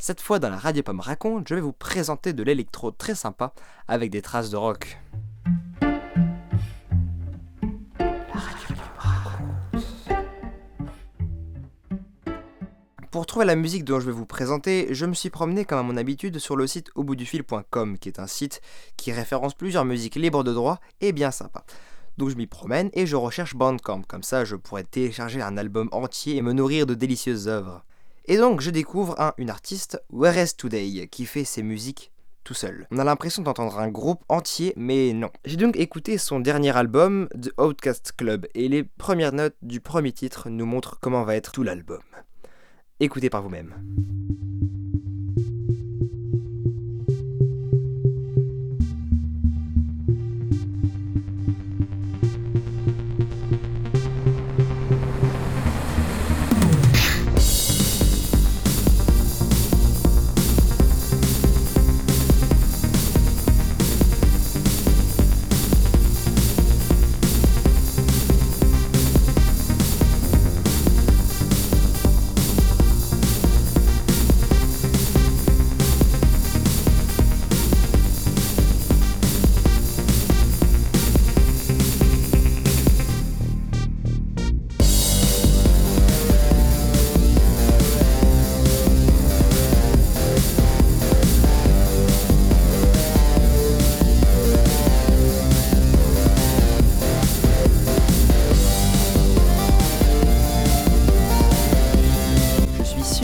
Cette fois dans la Radio Pomme raconte, je vais vous présenter de l'électro très sympa avec des traces de rock. Pour trouver la musique dont je vais vous présenter, je me suis promené comme à mon habitude sur le site auboutdufil.com qui est un site qui référence plusieurs musiques libres de droit et bien sympa. Donc je m'y promène et je recherche Bandcamp, comme ça je pourrais télécharger un album entier et me nourrir de délicieuses œuvres. Et donc je découvre un, une artiste, Where is Today, qui fait ses musiques tout seul. On a l'impression d'entendre un groupe entier, mais non. J'ai donc écouté son dernier album, The Outcast Club, et les premières notes du premier titre nous montrent comment va être tout l'album. Écoutez par vous-même.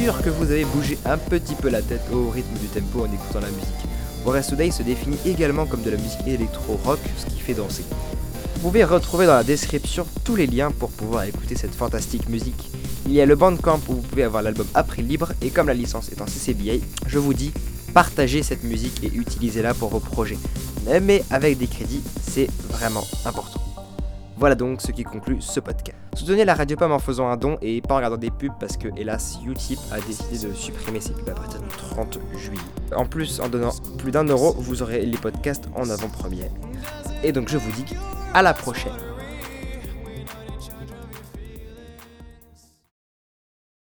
Sûr que vous avez bougé un petit peu la tête au rythme du tempo en écoutant la musique. Whereas Today se définit également comme de la musique électro-rock, ce qui fait danser. Vous pouvez retrouver dans la description tous les liens pour pouvoir écouter cette fantastique musique. Il y a le Bandcamp où vous pouvez avoir l'album à prix libre et comme la licence est en CCBA, je vous dis partagez cette musique et utilisez-la pour vos projets. Mais avec des crédits, c'est vraiment important. Voilà donc ce qui conclut ce podcast. Soutenez la Radio Pomme en faisant un don et pas en regardant des pubs parce que hélas Utip a décidé de supprimer ses pubs à partir du 30 juillet. En plus, en donnant plus d'un euro, vous aurez les podcasts en avant-première. Et donc je vous dis à la prochaine.